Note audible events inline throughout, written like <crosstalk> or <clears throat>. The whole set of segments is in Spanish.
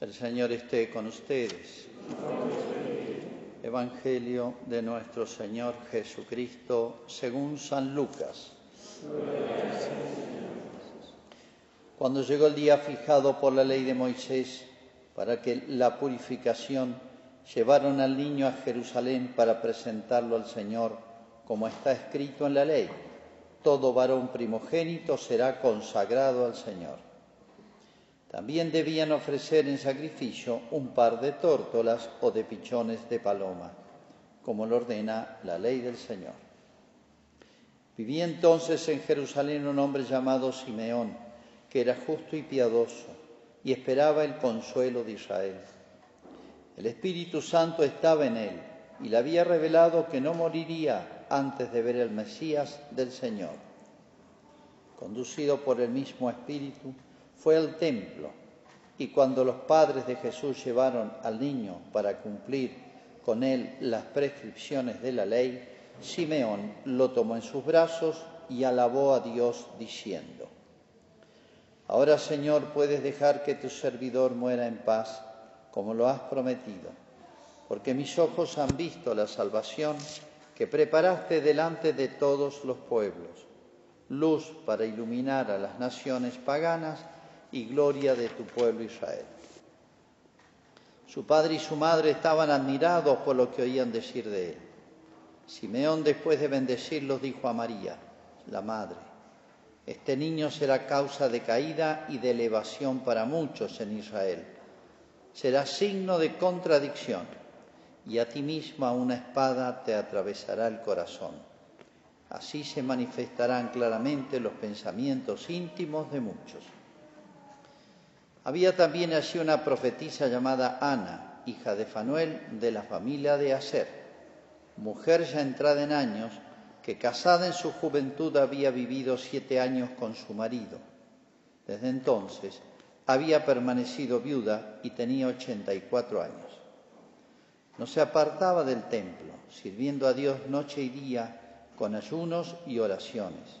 El Señor esté con ustedes. Evangelio de nuestro Señor Jesucristo según San Lucas. Cuando llegó el día fijado por la ley de Moisés para que la purificación, llevaron al niño a Jerusalén para presentarlo al Señor, como está escrito en la ley. Todo varón primogénito será consagrado al Señor. También debían ofrecer en sacrificio un par de tórtolas o de pichones de paloma, como lo ordena la ley del Señor. Vivía entonces en Jerusalén un hombre llamado Simeón, que era justo y piadoso, y esperaba el consuelo de Israel. El Espíritu Santo estaba en él, y le había revelado que no moriría antes de ver el Mesías del Señor. Conducido por el mismo Espíritu, fue al templo y cuando los padres de Jesús llevaron al niño para cumplir con él las prescripciones de la ley, Simeón lo tomó en sus brazos y alabó a Dios diciendo, Ahora Señor puedes dejar que tu servidor muera en paz, como lo has prometido, porque mis ojos han visto la salvación que preparaste delante de todos los pueblos, luz para iluminar a las naciones paganas, y gloria de tu pueblo Israel. Su padre y su madre estaban admirados por lo que oían decir de él. Simeón, después de bendecirlos, dijo a María, la madre, este niño será causa de caída y de elevación para muchos en Israel. Será signo de contradicción y a ti misma una espada te atravesará el corazón. Así se manifestarán claramente los pensamientos íntimos de muchos. Había también allí una profetisa llamada Ana, hija de Fanuel, de la familia de Aser, mujer ya entrada en años, que casada en su juventud había vivido siete años con su marido. Desde entonces había permanecido viuda y tenía ochenta y cuatro años. No se apartaba del templo, sirviendo a Dios noche y día con ayunos y oraciones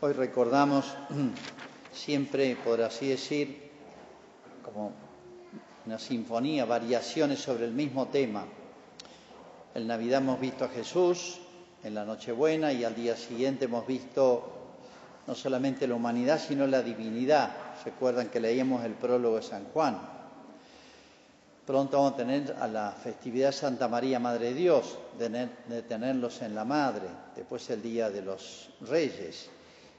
Hoy recordamos <clears throat> siempre, por así decir, como una sinfonía, variaciones sobre el mismo tema. En Navidad hemos visto a Jesús, en la Nochebuena y al día siguiente hemos visto no solamente la humanidad, sino la divinidad. Recuerdan que leíamos el prólogo de San Juan. Pronto vamos a tener a la festividad Santa María, Madre de Dios, de, tenerlos en la Madre, después el Día de los Reyes,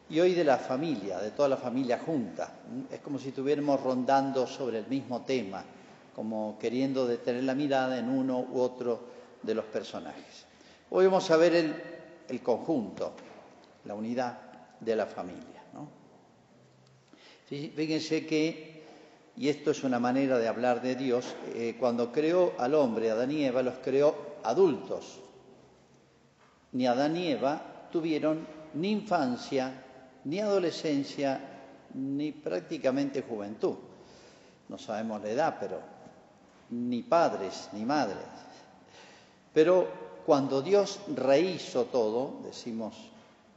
y hoy de la familia, de toda la familia junta. Es como si estuviéramos rondando sobre el mismo tema, como queriendo detener la mirada en uno u otro de los personajes. Hoy vamos a ver el, conjunto, la unidad de la familia. Fíjense que y esto es una manera de hablar de Dios, eh, cuando creó al hombre, Adán y Eva, los creó adultos. Ni Adán ni Eva tuvieron ni infancia, ni adolescencia, ni prácticamente juventud. No sabemos la edad, pero ni padres ni madres. Pero cuando Dios rehizo todo, decimos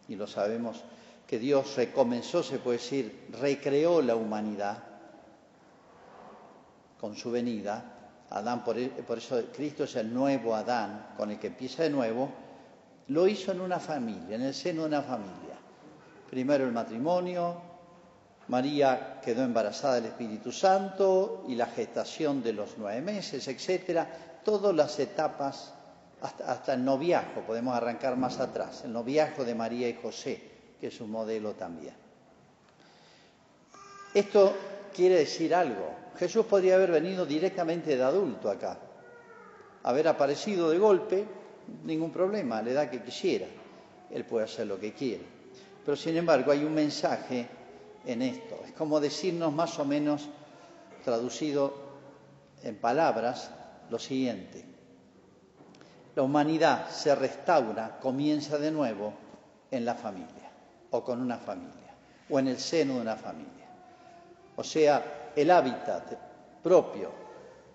y lo sabemos, que Dios recomenzó, se puede decir, recreó la humanidad, con su venida, Adán, por, eso Cristo es el nuevo Adán, con el que empieza de nuevo, lo hizo en una familia, en el seno de una familia. Primero el matrimonio, María quedó embarazada del Espíritu Santo y la gestación de los nueve meses, etcétera, todas las etapas, hasta, el noviazgo, podemos arrancar más atrás, el noviazgo de María y José, que es un modelo también. Esto quiere decir algo. Jesús podría haber venido directamente de adulto acá, haber aparecido de golpe, ningún problema, a la edad que quisiera, él puede hacer lo que quiere. Pero sin embargo hay un mensaje en esto, es como decirnos más o menos, traducido en palabras, lo siguiente. La humanidad se restaura, comienza de nuevo en la familia o con una familia o en el seno de una familia. O sea, el hábitat propio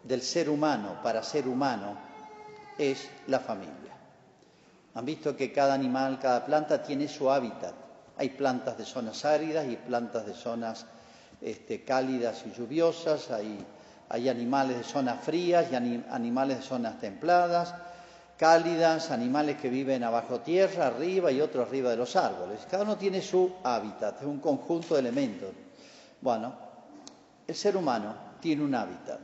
del ser humano para ser humano es la familia. Han visto que cada animal, cada planta tiene su hábitat. Hay plantas de zonas áridas y plantas de zonas este, cálidas y lluviosas, hay, hay, animales de zonas frías y animales de zonas templadas, cálidas, animales que viven abajo tierra, arriba y otros arriba de los árboles. Cada uno tiene su hábitat, es un conjunto de elementos. Bueno, el ser humano tiene un hábitat,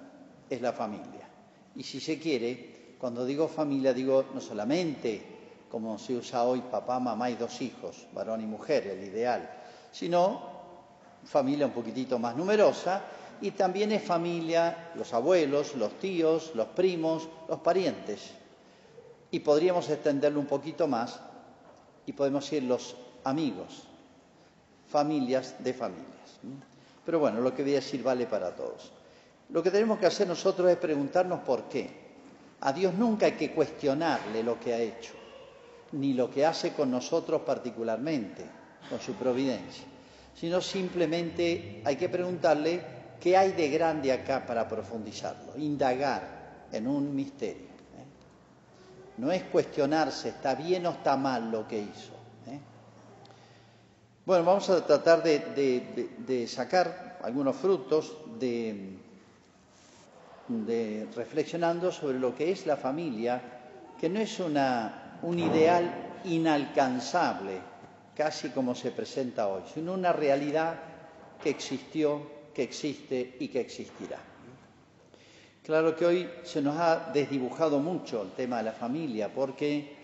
es la familia. Y si se quiere, cuando digo familia, digo no solamente como se usa hoy papá, mamá y dos hijos, varón y mujer, el ideal, sino familia un poquitito más numerosa y también es familia los abuelos, los tíos, los primos, los parientes. Y podríamos extenderlo un poquito más y podemos decir los amigos, familias de familias. Pero bueno, lo que voy a decir vale para todos. Lo que tenemos que hacer nosotros es preguntarnos por qué. A Dios nunca hay que cuestionarle lo que ha hecho ni lo que hace con nosotros particularmente, con su providencia, sino simplemente hay que preguntarle qué hay de grande acá para profundizarlo, indagar en un misterio. ¿eh? No es cuestionarse, está bien o está mal lo que hizo. ¿eh? Bueno, vamos a tratar de, sacar algunos frutos de, de reflexionando sobre lo que es la familia, que no es una un ideal inalcanzable, casi como se presenta hoy, sino una realidad que existió, que existe y que existirá. Claro que hoy se nos ha desdibujado mucho el tema de la familia porque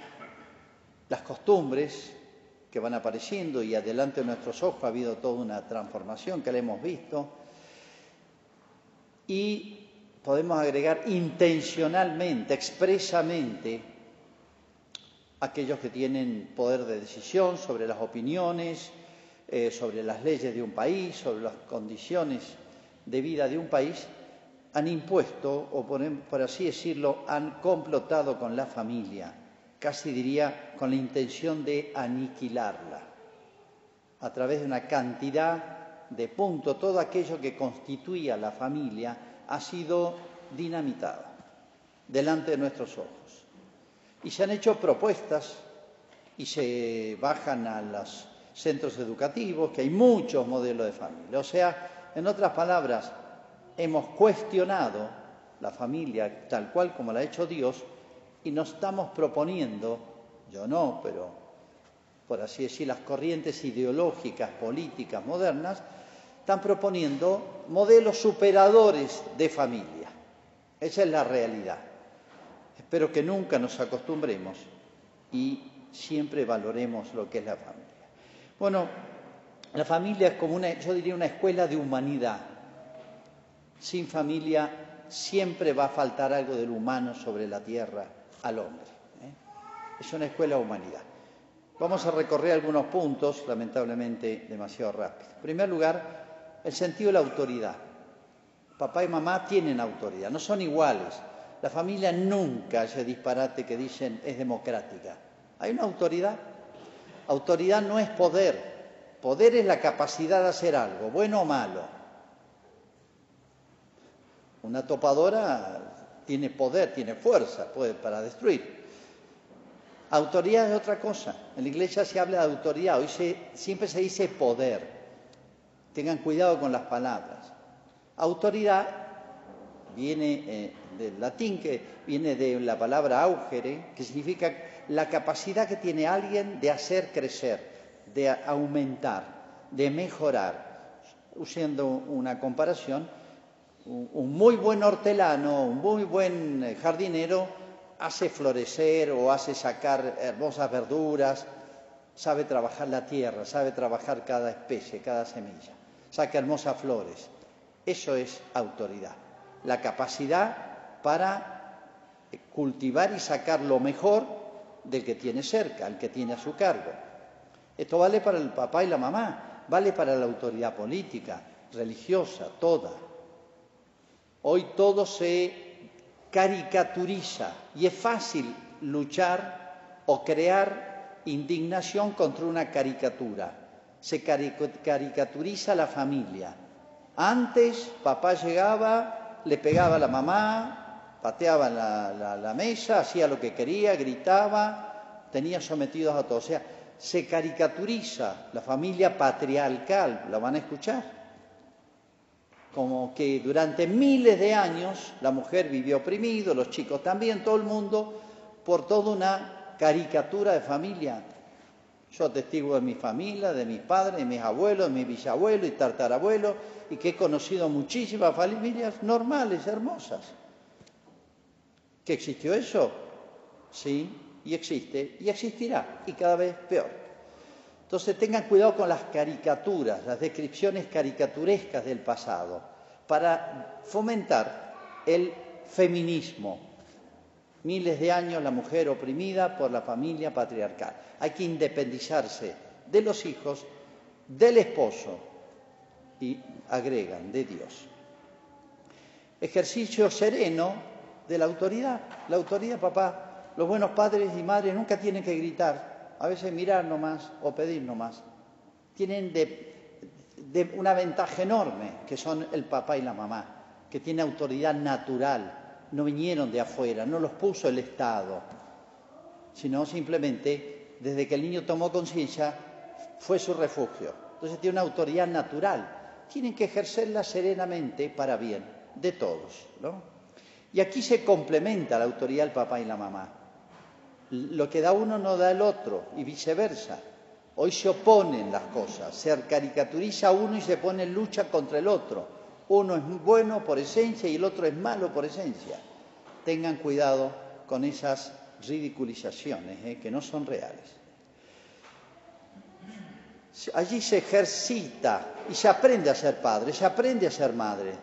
las costumbres que van apareciendo y adelante de nuestros ojos ha habido toda una transformación que la hemos visto y podemos agregar intencionalmente, expresamente, aquellos que tienen poder de decisión sobre las opiniones, eh, sobre las leyes de un país, sobre las condiciones de vida de un país, han impuesto, o por, así decirlo, han complotado con la familia, casi diría con la intención de aniquilarla, a través de una cantidad de puntos, todo aquello que constituía la familia ha sido dinamitado delante de nuestros ojos. Y se han hecho propuestas y se bajan a los centros educativos, que hay muchos modelos de familia. O sea, en otras palabras, hemos cuestionado la familia tal cual como la ha hecho Dios y nos estamos proponiendo, yo no, pero por así decir, las corrientes ideológicas, políticas, modernas, están proponiendo modelos superadores de familia. Esa es la realidad. Espero que nunca nos acostumbremos y siempre valoremos lo que es la familia. Bueno, la familia es como una, yo diría, una escuela de humanidad. Sin familia siempre va a faltar algo del humano sobre la tierra al hombre. ¿eh? Es una escuela de humanidad. Vamos a recorrer algunos puntos, lamentablemente demasiado rápido. En primer lugar, el sentido de la autoridad. Papá y mamá tienen autoridad, no son iguales, la familia nunca, ese disparate que dicen, es democrática. Hay una autoridad. Autoridad no es poder. Poder es la capacidad de hacer algo, bueno o malo. Una topadora tiene poder, tiene fuerza puede, para destruir. Autoridad es otra cosa. En la iglesia se habla de autoridad, hoy siempre se dice poder. Tengan cuidado con las palabras. Autoridad viene eh, del latín, que viene de la palabra augere, que significa la capacidad que tiene alguien de hacer crecer, de aumentar, de mejorar. Usando una comparación, un muy buen hortelano, un muy buen eh, jardinero hace florecer o hace sacar hermosas verduras, sabe trabajar la tierra, sabe trabajar cada especie, cada semilla, saca hermosas flores. Eso es autoridad la capacidad para cultivar y sacar lo mejor del que tiene cerca, el que tiene a su cargo. Esto vale para el papá y la mamá, vale para la autoridad política, religiosa, toda. Hoy todo se caricaturiza y es fácil luchar o crear indignación contra una caricatura. Se caricaturiza la familia. Antes papá llegaba, le pegaba a la mamá, pateaba la, la mesa, hacía lo que quería, gritaba, tenía sometidos a todos. O sea, se caricaturiza la familia patriarcal, la van a escuchar como que durante miles de años la mujer vivió oprimido, los chicos también, todo el mundo, por toda una caricatura de familia. Yo testigo de mi familia, de mis padres, de mis abuelos, de mis bisabuelos y tartarabuelos, y que he conocido muchísimas familias normales, hermosas. ¿Que existió eso? Sí, y existe, y existirá, y cada vez peor. Entonces tengan cuidado con las caricaturas, las descripciones caricaturescas del pasado, para fomentar el feminismo. Miles de años la mujer oprimida por la familia patriarcal. Hay que independizarse de los hijos, del esposo y agregan de Dios. Ejercicio sereno de la autoridad. La autoridad, papá, los buenos padres y madres nunca tienen que gritar, a veces mirar nomás o pedir nomás, tienen de, una ventaja enorme, que son el papá y la mamá, que tienen autoridad natural, no vinieron de afuera, no los puso el Estado, sino simplemente desde que el niño tomó conciencia fue su refugio. Entonces tiene una autoridad natural, tienen que ejercerla serenamente para bien de todos. ¿no? Y aquí se complementa la autoridad del papá y la mamá. Lo que da uno no da el otro y viceversa. Hoy se oponen las cosas, se caricaturiza uno y se pone en lucha contra el otro. Uno es bueno por esencia y el otro es malo por esencia. Tengan cuidado con esas ridiculizaciones ¿eh? que no son reales. Allí se ejercita y se aprende a ser padre, se aprende a ser madre.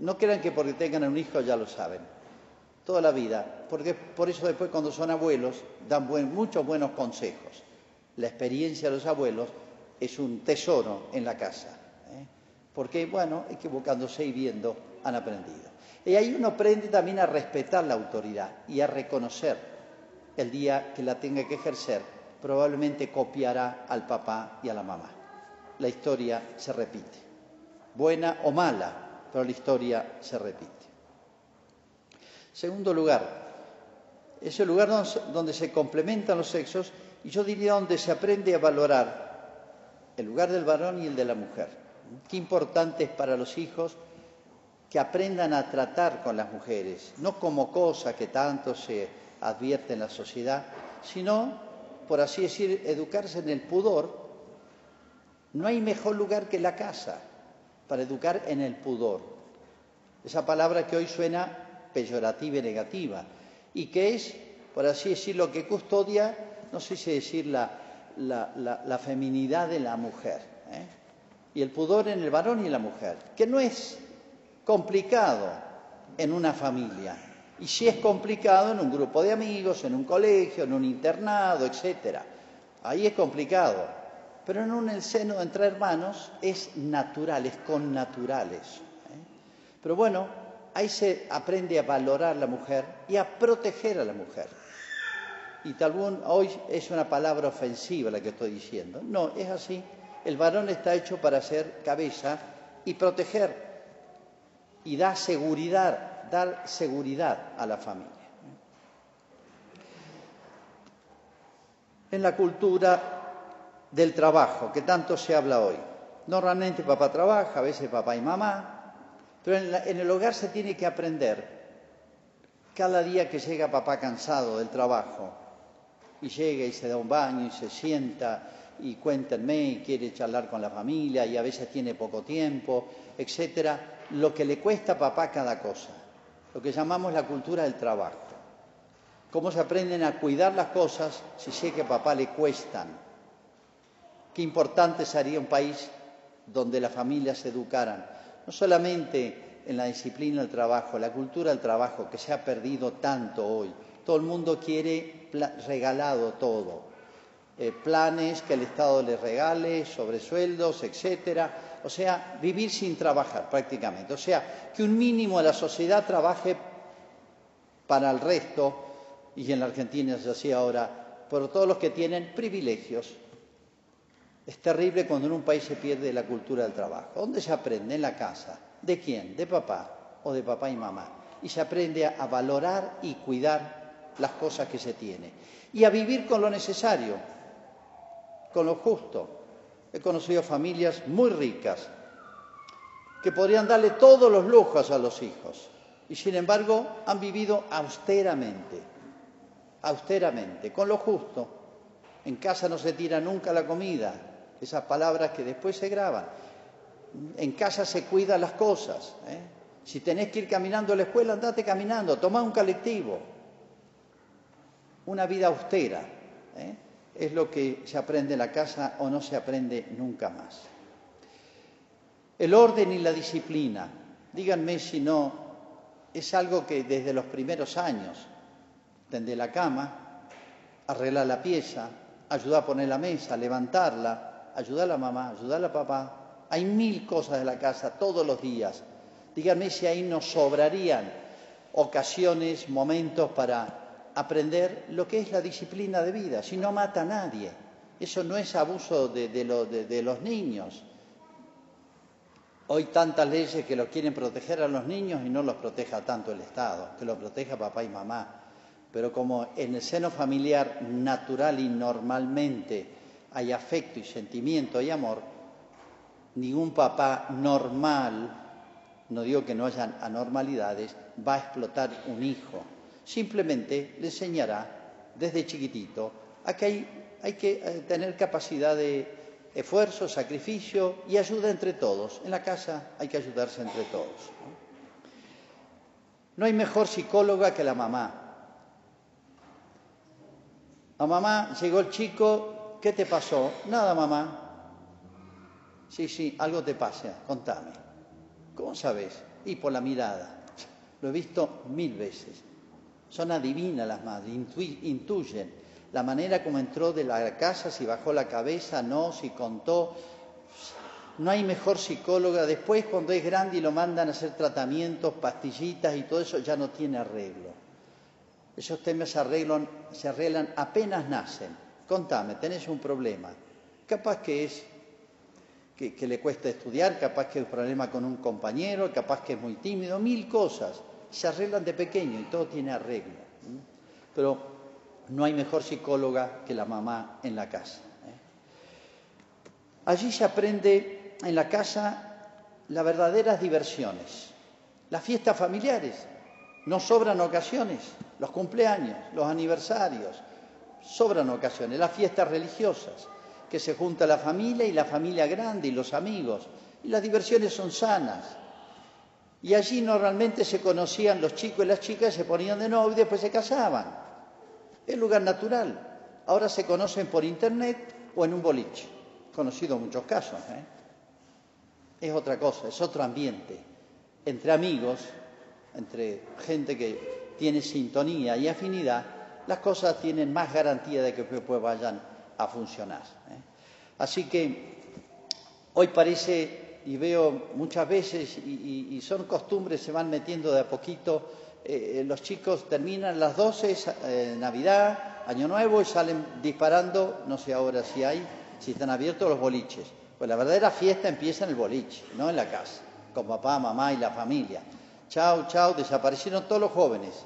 No crean que porque tengan un hijo ya lo saben toda la vida, porque por eso después cuando son abuelos dan muchos buenos consejos. La experiencia de los abuelos es un tesoro en la casa. Porque, bueno, equivocándose y viendo han aprendido. Y ahí uno aprende también a respetar la autoridad y a reconocer el día que la tenga que ejercer, probablemente copiará al papá y a la mamá. La historia se repite, buena o mala, pero la historia se repite. Segundo lugar, es el lugar donde se complementan los sexos y yo diría donde se aprende a valorar el lugar del varón y el de la mujer. Qué importante es para los hijos que aprendan a tratar con las mujeres, no como cosa que tanto se advierte en la sociedad, sino, por así decir, educarse en el pudor. No hay mejor lugar que la casa para educar en el pudor. Esa palabra que hoy suena peyorativa y negativa, y que es, por así decirlo, que custodia, no sé si decir la, la, feminidad de la mujer, ¿eh? Y el pudor en el varón y la mujer, que no es complicado en una familia, y si es complicado en un grupo de amigos, en un colegio, en un internado, etcétera. Ahí es complicado, pero en un seno entre hermanos es natural, es con naturales. ¿eh? Pero bueno, ahí se aprende a valorar a la mujer y a proteger a la mujer. Y tal vez hoy es una palabra ofensiva la que estoy diciendo. No, es así. El varón está hecho para ser cabeza y proteger y dar seguridad, dar seguridad a la familia. En la cultura del trabajo, que tanto se habla hoy. Normalmente papá trabaja, a veces papá y mamá, pero en, el hogar se tiene que aprender. Cada día que llega papá cansado del trabajo y llega y se da un baño y se sienta y cuéntenme quiere charlar con la familia y a veces tiene poco tiempo, etcétera, lo que le cuesta a papá cada cosa, lo que llamamos la cultura del trabajo. Cómo se aprenden a cuidar las cosas si sé que a papá le cuestan. Qué importante sería un país donde las familias se educaran no solamente en la disciplina del trabajo, la cultura del trabajo que se ha perdido tanto hoy, todo el mundo quiere regalado todo. Eh, planes que el Estado le regale, sobre sueldos, etcétera. O sea, vivir sin trabajar prácticamente. O sea, que un mínimo de la sociedad trabaje para el resto, y en la Argentina es así ahora, por todos los que tienen privilegios. Es terrible cuando en un país se pierde la cultura del trabajo. ¿Dónde se aprende? En la casa. ¿De quién? ¿De papá o de papá y mamá? Y se aprende a valorar y cuidar las cosas que se tiene. Y a vivir con lo necesario, con lo justo. He conocido familias muy ricas que podrían darle todos los lujos a los hijos y sin embargo han vivido austeramente, austeramente, con lo justo. En casa no se tira nunca la comida, esas palabras que después se graban. En casa se cuidan las cosas. ¿eh? Si tenés que ir caminando a la escuela, andate caminando, toma un colectivo. Una vida austera. ¿eh? Es lo que se aprende en la casa o no se aprende nunca más. El orden y la disciplina. Díganme si no, es algo que desde los primeros años, tender la cama, arreglar la pieza, ayudar a poner la mesa, levantarla, ayudar a la mamá, ayudar a la papá. Hay mil cosas de la casa todos los días. Díganme si ahí nos sobrarían ocasiones, momentos para aprender lo que es la disciplina de vida, si no mata a nadie. Eso no es abuso de, los niños. Hoy tantas leyes que lo quieren proteger a los niños y no los proteja tanto el Estado, que lo proteja papá y mamá. Pero como en el seno familiar natural y normalmente hay afecto y sentimiento y amor, ningún papá normal, no digo que no hayan anormalidades, va a explotar un hijo. Simplemente le enseñará desde chiquitito a que hay, que eh, tener capacidad de esfuerzo, sacrificio y ayuda entre todos. En la casa hay que ayudarse entre todos. No hay mejor psicóloga que la mamá. La mamá llegó el chico ¿qué te pasó? Nada, mamá. Sí, sí, algo te pasa, contame. ¿Cómo sabes? Y por la mirada. Lo he visto mil veces. Son adivinas las madres, intuyen la manera como entró de la casa, si bajó la cabeza, no, si contó. No hay mejor psicóloga. Después, cuando es grande y lo mandan a hacer tratamientos, pastillitas y todo eso, ya no tiene arreglo. Esos temas se arreglan, se arreglan apenas nacen contame, tenés un problema. Capaz que es que, le cuesta estudiar, capaz que es un problema con un compañero, capaz que es muy tímido, mil cosas. Se arreglan de pequeño y todo tiene arreglo. Pero no hay mejor psicóloga que la mamá en la casa. ¿eh? Allí se aprende en la casa las verdaderas diversiones, las fiestas familiares. No sobran ocasiones, los cumpleaños, los aniversarios, sobran ocasiones, las fiestas religiosas, que se junta la familia y la familia grande y los amigos, y las diversiones son sanas. Y allí normalmente se conocían los chicos y las chicas, se ponían de novio y después se casaban. Es lugar natural. Ahora se conocen por internet o en un boliche. Conocido muchos casos. ¿eh? Es otra cosa, es otro ambiente. Entre amigos, entre gente que tiene sintonía y afinidad, las cosas tienen más garantía de que después vayan a funcionar. ¿eh? Así que hoy parece, y veo muchas veces, y, son costumbres, se van metiendo de a poquito, eh, eh, los chicos terminan las 12, Navidad, Año Nuevo, y salen disparando, no sé ahora si hay, si están abiertos los boliches. Pues la verdadera fiesta empieza en el boliche, no en la casa, con papá, mamá y la familia. Chao, chao, desaparecieron todos los jóvenes.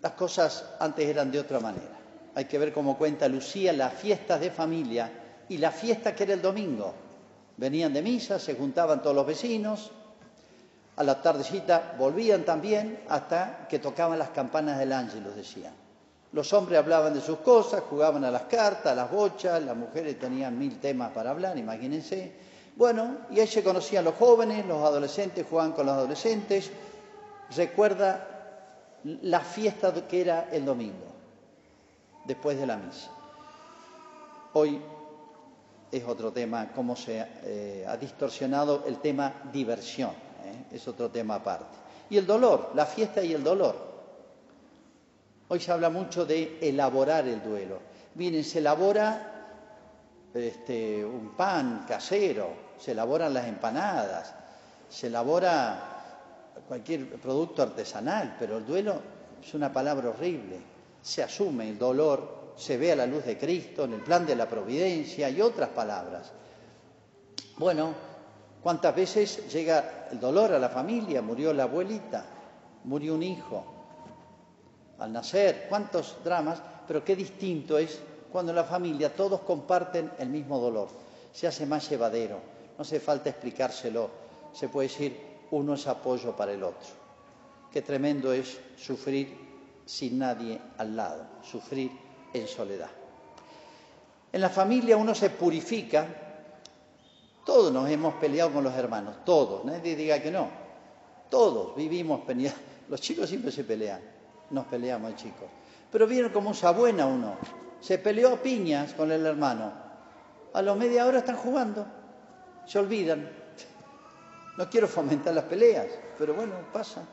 Las cosas antes eran de otra manera. Hay que ver cómo cuenta Lucía las fiestas de familia y la fiesta que era el domingo. Venían de misa, se juntaban todos los vecinos, a la tardecita volvían también hasta que tocaban las campanas del ángel, decían. Los hombres hablaban de sus cosas, jugaban a las cartas, a las bochas, las mujeres tenían mil temas para hablar, imagínense. Bueno, y ahí se conocían los jóvenes, los adolescentes jugaban con los adolescentes. Recuerda la fiesta que era el domingo, después de la misa. Hoy es otro tema, cómo se eh, ha distorsionado el tema diversión, ¿eh? es otro tema aparte. Y el dolor, la fiesta y el dolor. Hoy se habla mucho de elaborar el duelo. Miren, se elabora este, un pan casero, se elaboran las empanadas, se elabora cualquier producto artesanal, pero el duelo es una palabra horrible. Se asume el dolor, se ve a la luz de Cristo, en el plan de la providencia y otras palabras. Bueno, ¿cuántas veces llega el dolor a la familia? Murió la abuelita, murió un hijo al nacer, cuántos dramas, pero qué distinto es cuando en la familia todos comparten el mismo dolor. Se hace más llevadero, no hace falta explicárselo, se puede decir uno es apoyo para el otro. Qué tremendo es sufrir sin nadie al lado, sufrir en soledad. En la familia uno se purifica, todos nos hemos peleado con los hermanos, todos, nadie diga que no, todos vivimos peleando, <laughs> los chicos siempre se pelean, nos peleamos chicos, pero vieron como usa buena uno, se peleó a piñas con el hermano, a los media hora están jugando, se olvidan, no quiero fomentar las peleas, pero bueno, pasa.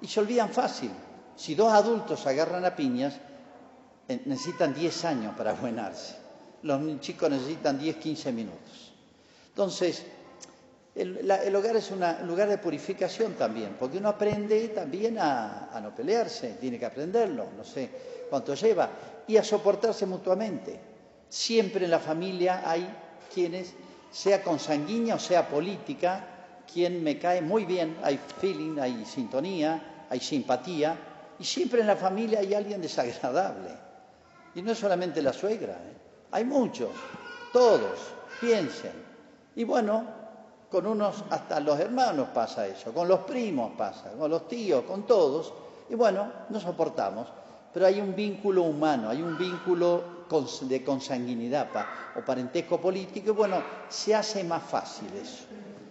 Y se olvidan fácil. Si dos adultos agarran a piñas, necesitan 10 años para buenarse. Los chicos necesitan 10, 15 minutos. Entonces, el, hogar es un lugar de purificación también, porque uno aprende también a, a, no pelearse, tiene que aprenderlo, no sé cuánto lleva, y a soportarse mutuamente. Siempre en la familia hay quienes, sea consanguínea o sea política, quien me cae muy bien, hay feeling, hay sintonía, hay simpatía, y siempre en la familia hay alguien desagradable. Y no es solamente la suegra, ¿eh? hay muchos, todos, piensen. Y bueno, con unos, hasta los hermanos pasa eso, con los primos pasa, con los tíos, con todos. Y bueno, nos soportamos, pero hay un vínculo humano, hay un vínculo de consanguinidad o parentesco político, y bueno, se hace más fácil eso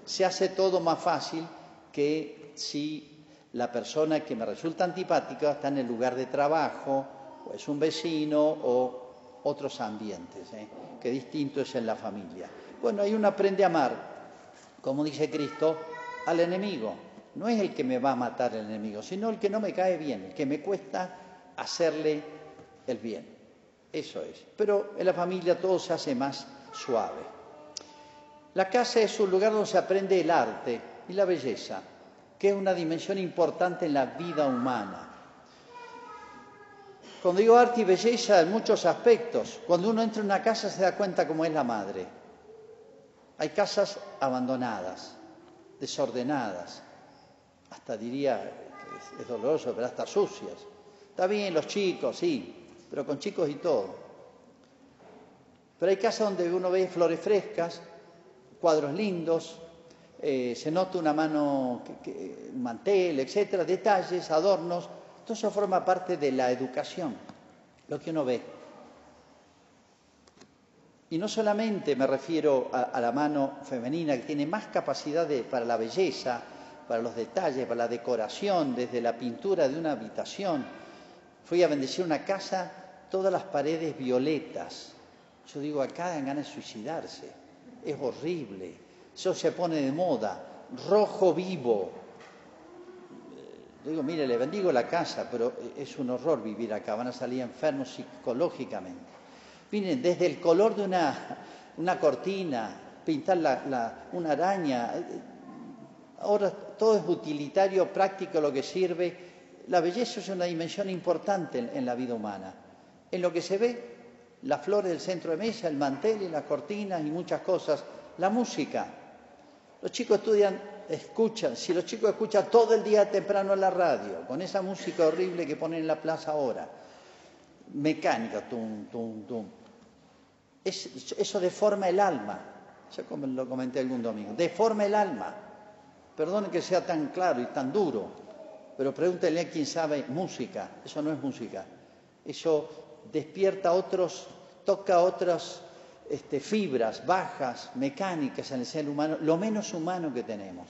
se hace todo más fácil que si la persona que me resulta antipática está en el lugar de trabajo, o es un vecino o otros ambientes, ¿eh? que distinto es en la familia. Bueno, ahí uno aprende a amar, como dice Cristo, al enemigo. No es el que me va a matar el enemigo, sino el que no me cae bien, el que me cuesta hacerle el bien. Eso es. Pero en la familia todo se hace más suave. La casa es un lugar donde se aprende el arte y la belleza, que es una dimensión importante en la vida humana. Cuando digo arte y belleza, en muchos aspectos, cuando uno entra en una casa se da cuenta cómo es la madre. Hay casas abandonadas, desordenadas, hasta diría que es doloroso, pero hasta sucias. Está bien los chicos, sí, pero con chicos y todo. Pero hay casas donde uno ve flores frescas, cuadros lindos, eh, se nota una mano, mantel, etcétera, detalles, adornos. Todo eso forma parte de la educación, lo que uno ve. Y no solamente me refiero a, la mano femenina, que tiene más capacidad para la belleza, para los detalles, para la decoración, desde la pintura de una habitación. Fui a bendecir una casa, todas las paredes violetas. Yo digo, acá dan ganas de suicidarse es horrible. Eso se pone de moda. Rojo vivo. Digo, mire, le bendigo la casa, pero es un horror vivir acá. Van a salir enfermos psicológicamente. Miren, desde el color de una, una cortina, pintar la, una araña. Ahora todo es utilitario, práctico, lo que sirve. La belleza es una dimensión importante en, en la vida humana. En lo que se ve las flores del centro de mesa, el mantel y las cortinas y muchas cosas. La música. Los chicos estudian, escuchan. Si los chicos escuchan todo el día temprano la radio, con esa música horrible que ponen en la plaza ahora, mecánica, tum, tum, tum. eso deforma el alma. Yo lo comenté algún domingo. Deforma el alma. Perdonen que sea tan claro y tan duro, pero pregúntenle a quien sabe música. Eso no es música. Eso despierta otros, toca otras este, fibras bajas, mecánicas en el ser humano, lo menos humano que tenemos.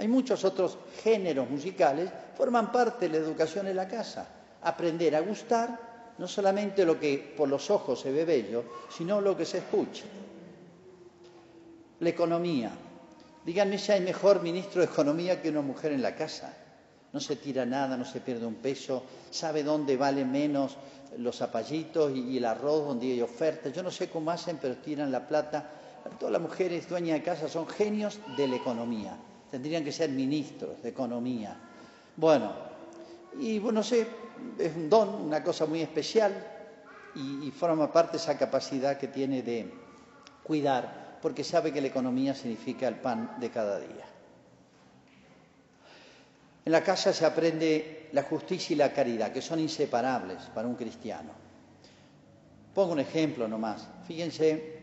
Hay muchos otros géneros musicales, forman parte de la educación en la casa. Aprender a gustar no solamente lo que por los ojos se ve bello, sino lo que se escucha. La economía. Díganme si hay mejor ministro de Economía que una mujer en la casa. no se tira nada, no se pierde un peso, sabe dónde vale menos los zapallitos y, el arroz, donde hay ofertas. Yo no sé cómo hacen, pero tiran la plata. Todas las mujeres dueñas de casa son genios de la economía. Tendrían que ser ministros de economía. Bueno, y bueno, sé, es un don, una cosa muy especial y, y forma parte de esa capacidad que tiene de cuidar, porque sabe que la economía significa el pan de cada día. En la casa se aprende la justicia y la caridad, que son inseparables para un cristiano. Pongo un ejemplo nomás. Fíjense,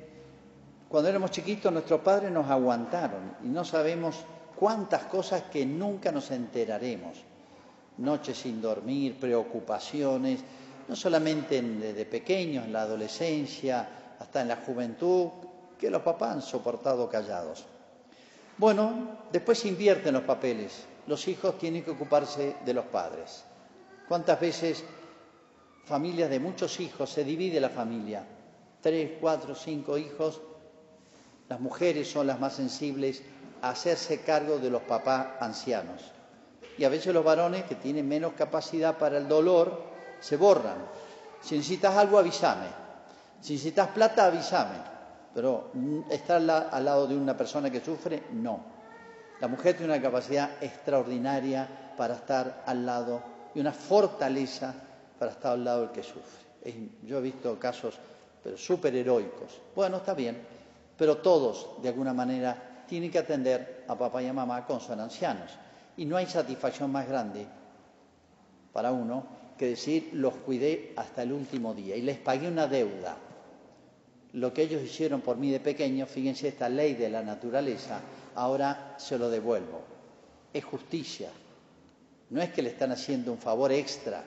cuando éramos chiquitos nuestros padres nos aguantaron y no sabemos cuántas cosas que nunca nos enteraremos. Noches sin dormir, preocupaciones, no solamente desde pequeños, en la adolescencia, hasta en la juventud, que los papás han soportado callados. Bueno, después se invierten los papeles los hijos tienen que ocuparse de los padres. ¿Cuántas veces familias de muchos hijos se divide la familia? Tres, cuatro, cinco hijos. Las mujeres son las más sensibles hacerse cargo de los papás ancianos. Y a veces los varones que tienen menos capacidad para el dolor se borran. Si necesitas algo, avísame. Si necesitas plata, avísame. Pero estar al lado de una persona que sufre, no. La mujer tiene una capacidad extraordinaria para estar al lado y una fortaleza para estar al lado del que sufre. yo he visto casos pero súper heroicos. Bueno, está bien, pero todos, de alguna manera, tienen que atender a papá y a mamá con son ancianos. Y no hay satisfacción más grande para uno que decir, los cuidé hasta el último día y les pagué una deuda. Lo que ellos hicieron por mí de pequeño, fíjense esta ley de la naturaleza, ahora se lo devuelvo. Es justicia. No es que le están haciendo un favor extra,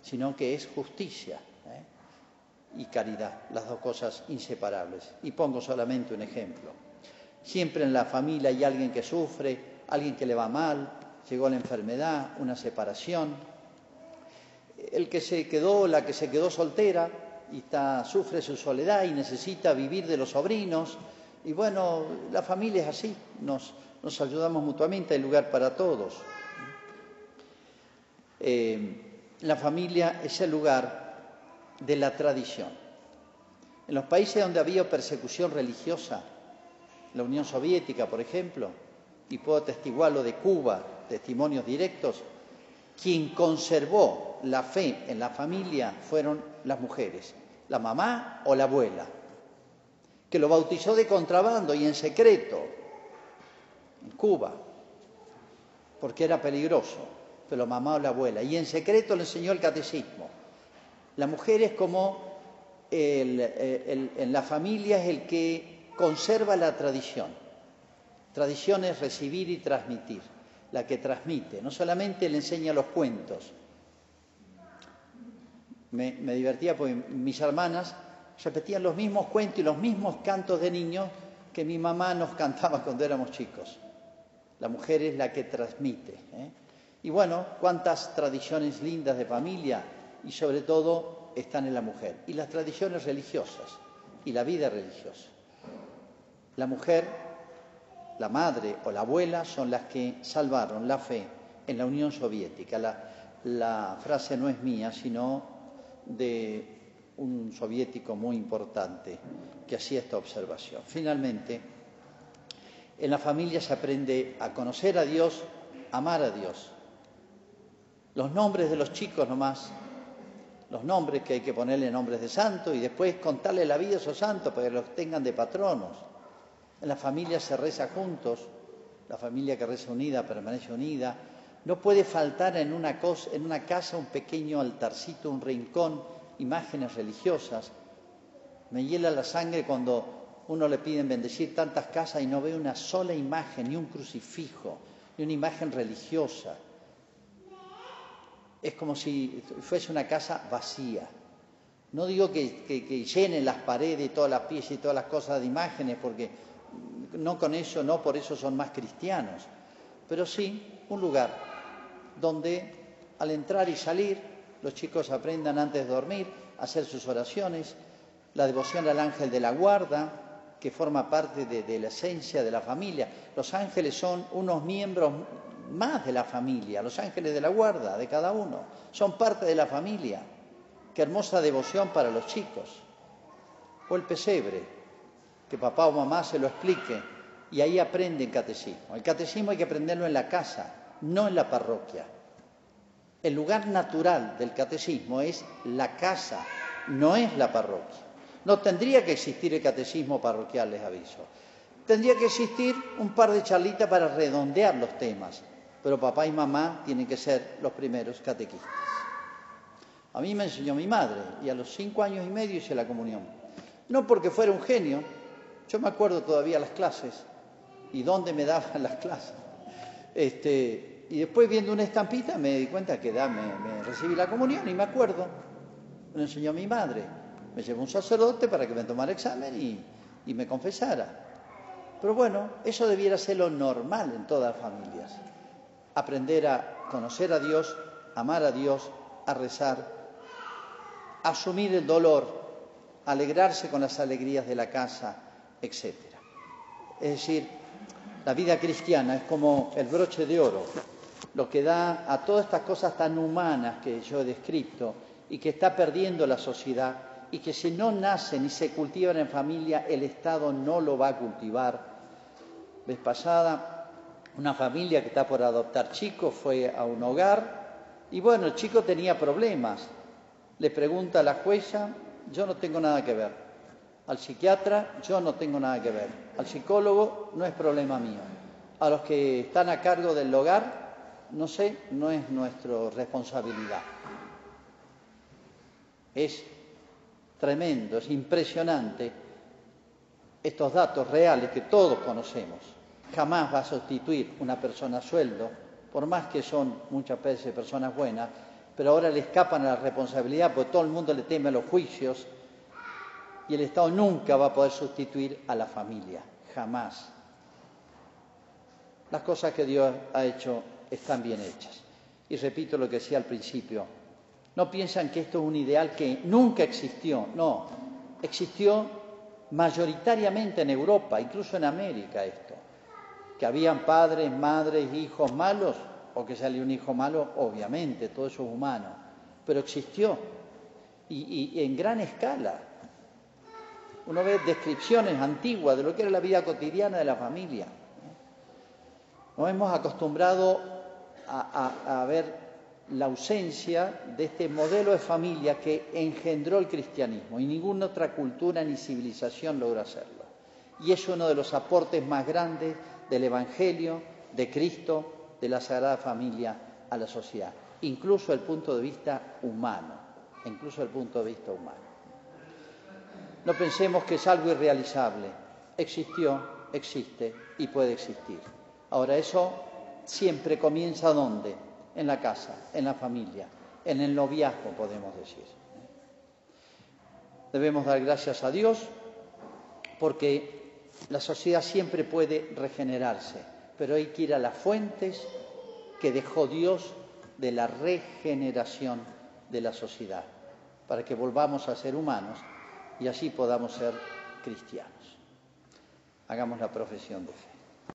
sino que es justicia ¿eh? y caridad, las dos cosas inseparables. Y pongo solamente un ejemplo. Siempre en la familia hay alguien que sufre, alguien que le va mal, llegó la enfermedad, una separación. El que se quedó, la que se quedó soltera y está, sufre su soledad y necesita vivir de los sobrinos, y bueno, la familia es así, nos, ayudamos mutuamente, hay lugar para todos. Eh, la familia es el lugar de la tradición. En los países donde había persecución religiosa, la Unión Soviética, por ejemplo, y puedo atestiguar lo de Cuba, testimonios directos, quien conservó la fe en la familia fueron las mujeres, la mamá o la abuela que lo bautizó de contrabando y en secreto en Cuba, porque era peligroso, pero mamá o la abuela, y en secreto le enseñó el catecismo. La mujer es como en la familia es el que conserva la tradición. Tradición es recibir y transmitir, la que transmite, no solamente le enseña los cuentos. Me, divertía porque mis hermanas repetían los mismos cuentos y los mismos cantos de niños que mi mamá nos cantaba <laughs> cuando éramos chicos. La mujer es la que transmite. ¿eh? Y bueno, cuántas tradiciones lindas de familia y sobre todo están en la mujer. Y las tradiciones religiosas y la vida religiosa. La mujer, la madre o la abuela son las que salvaron la fe en la Unión Soviética. La, frase no es mía, sino de un soviético muy importante que hacía esta observación. Finalmente, en la familia se aprende a conocer a Dios, amar a Dios. Los nombres de los chicos nomás, los nombres que hay que ponerle nombres de santo y después contarle la vida a esos santos para que los tengan de patronos. En la familia se reza juntos, la familia que reza unida permanece unida. No puede faltar en una, cosa, en una casa un pequeño altarcito, un rincón imágenes religiosas. Me hiela la sangre cuando uno le piden bendecir tantas casas y no ve una sola imagen, ni un crucifijo, ni una imagen religiosa. Es como si fuese una casa vacía. No digo que, que, llenen las paredes y todas las piezas y todas las cosas de imágenes, porque no con eso, no por eso son más cristianos, pero sí un lugar donde al entrar y salir los chicos aprendan antes de dormir a hacer sus oraciones, la devoción al ángel de la guarda, que forma parte de, la esencia de la familia. Los ángeles son unos miembros más de la familia, los ángeles de la guarda de cada uno, son parte de la familia. Qué hermosa devoción para los chicos. O el pesebre, que papá o mamá se lo explique y ahí aprenden catecismo. El catecismo hay que aprenderlo en la casa, no en la parroquia. El lugar natural del catecismo es la casa, no es la parroquia. No tendría que existir el catecismo parroquial, les aviso. Tendría que existir un par de charlitas para redondear los temas, pero papá y mamá tienen que ser los primeros catequistas. A mí me enseñó mi madre y a los cinco años y medio hice la comunión. No porque fuera un genio, yo me acuerdo todavía las clases y dónde me daban <laughs> las clases. Este, y después viendo una estampita me di cuenta que da, me, recibí la comunión y me acuerdo, me enseñó mi madre. Me llevó un sacerdote para que me tomara examen y, y me confesara. Pero bueno, eso debiera ser lo normal en todas las familias. Aprender a conocer a Dios, amar a Dios, a rezar, asumir el dolor, alegrarse con las alegrías de la casa, etc. Es decir, la vida cristiana es como el broche de oro, lo que da a todas estas cosas tan humanas que yo he descrito y que está perdiendo la sociedad y que si no nacen y se cultivan en familia, el Estado no lo va a cultivar vez pasada, una familia que está por adoptar chicos fue a un hogar y bueno, el chico tenía problemas. Le pregunta a la jueza, yo no tengo nada que ver. Al psiquiatra, yo no tengo nada que ver. Al psicólogo, no es problema mío. A los que están a cargo del hogar, no sé, no es nuestra responsabilidad. Es tremendo, es impresionante estos datos reales que todos conocemos. Jamás va a sustituir una persona sueldo, por más que son muchas veces personas buenas, pero ahora le escapan a la responsabilidad porque todo el mundo le teme a los juicios y el Estado nunca va a poder sustituir a la familia, jamás. Las cosas que Dios ha hecho están bien hechas. Y repito lo que decía al principio, no piensan que esto es un ideal que nunca existió, no, existió mayoritariamente en Europa, incluso en América esto, que habían padres, madres, hijos malos, o que salió un hijo malo, obviamente, todo eso es humano, pero existió y, y en gran escala. Uno ve descripciones antiguas de lo que era la vida cotidiana de la familia. Nos hemos acostumbrado a, ver la ausencia de este modelo de familia que engendró el cristianismo y ninguna otra cultura ni civilización logra hacerlo. Y es uno de los aportes más grandes del Evangelio, de Cristo, de la Sagrada Familia a la sociedad, incluso el punto de vista humano, incluso el punto de vista humano. No pensemos que es algo irrealizable, existió, existe y puede existir. Ahora eso siempre comienza ¿dónde? en la casa, en la familia, en el noviazgo, podemos decir. Debemos dar gracias a Dios porque la sociedad siempre puede regenerarse, pero hay que ir a las fuentes que dejó Dios de la regeneración de la sociedad, para que volvamos a ser humanos y así podamos ser cristianos. Hagamos la profesión de fe.